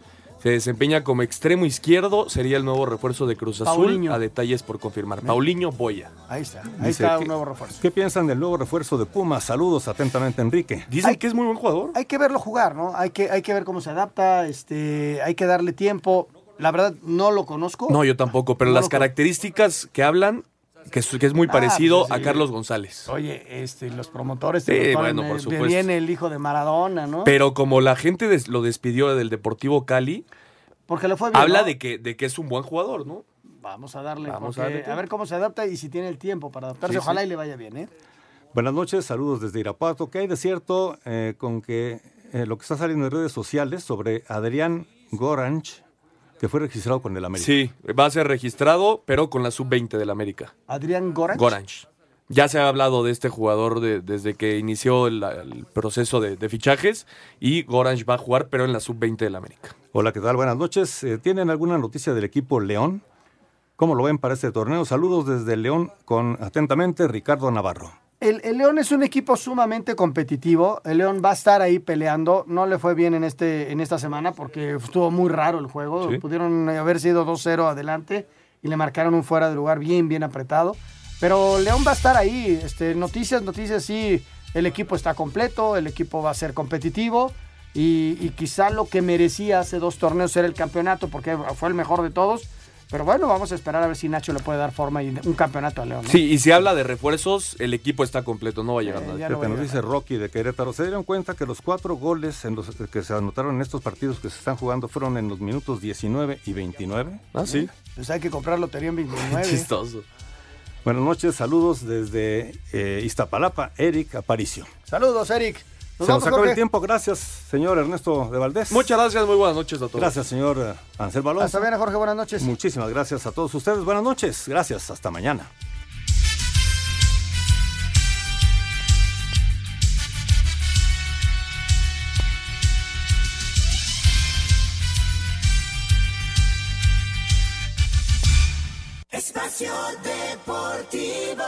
se desempeña como extremo izquierdo, sería el nuevo refuerzo de Cruz Azul. Paulinho. A detalles por confirmar. Paulinho Boya. Ahí está, ahí Dice está un nuevo refuerzo. ¿Qué piensan del nuevo refuerzo de Pumas? Saludos atentamente, Enrique. Dicen que es muy buen jugador. Hay que verlo jugar, ¿no? Hay que, hay que ver cómo se adapta, este, hay que darle tiempo. La verdad, no lo conozco. No, yo tampoco, pero No las lo- características que hablan, que es, que es muy Ah, parecido pues sí. a Carlos González. Oye, este, los promotores Sí, te lo ponen, bueno, por supuesto. viene el hijo de Maradona, ¿no? Pero como la gente des- lo despidió del Deportivo Cali, Porque le fue bien, habla ¿no? de que, de que es un buen jugador, ¿no? Vamos a darle, Vamos a darle a, tiempo. ver cómo se adapta y si tiene el tiempo para adaptarse. Sí, Ojalá sí. y le vaya bien, ¿eh? Buenas noches, saludos desde Irapuato. ¿Qué hay de cierto eh, con que eh, lo que está saliendo en redes sociales sobre Adrián Goranch, que fue registrado con el América? Sí, va a ser registrado, pero con la sub-20 del América. Adrián Goranch. Goranch. Ya se ha hablado de este jugador de- desde que inició el, el proceso de, de fichajes y Goranch va a jugar, pero en la sub-20 del América. Hola, ¿qué tal? Buenas noches. Eh, ¿Tienen alguna noticia del equipo León? ¿Cómo lo ven para este torneo? Saludos desde León con atentamente Ricardo Navarro. El, el, León es un equipo sumamente competitivo. El León va a estar ahí peleando. No le fue bien en, este, en esta semana porque estuvo muy raro el juego. ¿Sí? Pudieron haber sido 2-0 adelante y le marcaron un fuera de lugar bien, bien apretado. Pero León va a estar ahí. Este, noticias, noticias, sí. El equipo está completo, el equipo va a ser competitivo. Y, y quizá lo que merecía hace dos torneos era el campeonato porque fue el mejor de todos pero bueno, vamos a esperar a ver si Nacho le puede dar forma y un campeonato a León. ¿no? Sí, y si habla de refuerzos, el equipo está completo, no va a llegar eh, nadie. No que nos dice Rocky de Querétaro. ¿Se dieron cuenta que los cuatro goles en los que se anotaron en estos partidos que se están jugando fueron en los minutos 19 y 29? Ah, sí. Pues hay que comprar lotería en 29. Chistoso. Buenas noches, saludos desde eh, Iztapalapa, Eric Aparicio. Saludos, Eric. Nos Se nos acabó el tiempo. Gracias, señor Ernesto de Valdés. Muchas gracias, muy buenas noches a todos. Gracias, señor Ansel Balón. Hasta bien, Jorge, buenas noches. Muchísimas gracias a todos ustedes. Buenas noches. Gracias, hasta mañana. Espacio Deportivo.